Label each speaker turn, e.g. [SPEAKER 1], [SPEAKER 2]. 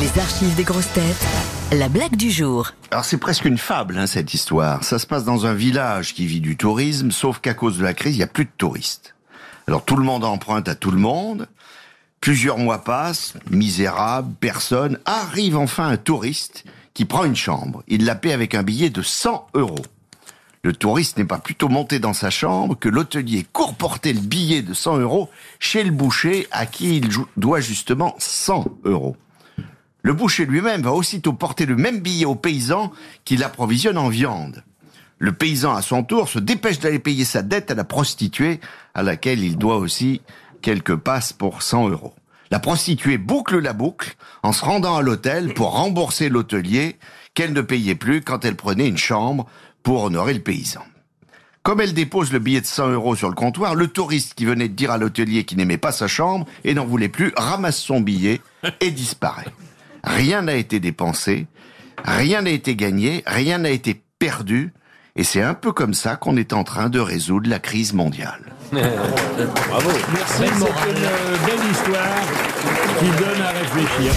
[SPEAKER 1] Les archives des grosses têtes. La blague du jour.
[SPEAKER 2] Alors c'est presque une fable hein, cette histoire. Ça se passe dans un village qui vit du tourisme, sauf qu'à cause de la crise, il n'y a plus de touristes. Alors tout le monde emprunte à tout le monde. Plusieurs mois passent, misérable, personne. Arrive enfin un touriste qui prend une chambre. Il la paie avec un billet de 100 euros. Le touriste n'est pas plutôt monté dans sa chambre que l'hôtelier court porter le billet de 100 euros chez le boucher à qui il doit justement 100 euros. Le boucher lui-même va aussitôt porter le même billet au paysan qui l'approvisionne en viande. Le paysan, à son tour, se dépêche d'aller payer sa dette à la prostituée, à laquelle il doit aussi quelques passes pour 100 euros. La prostituée boucle la boucle en se rendant à l'hôtel pour rembourser l'hôtelier qu'elle ne payait plus quand elle prenait une chambre pour honorer le paysan. Comme elle dépose le billet de 100 euros sur le comptoir, le touriste qui venait de dire à l'hôtelier qu'il n'aimait pas sa chambre et n'en voulait plus ramasse son billet et disparaît. Rien n'a été dépensé, rien n'a été gagné, rien n'a été perdu, et c'est un peu comme ça qu'on est en train de résoudre la crise mondiale.
[SPEAKER 3] Bravo.
[SPEAKER 4] Merci, c'est une belle histoire qui donne à réfléchir.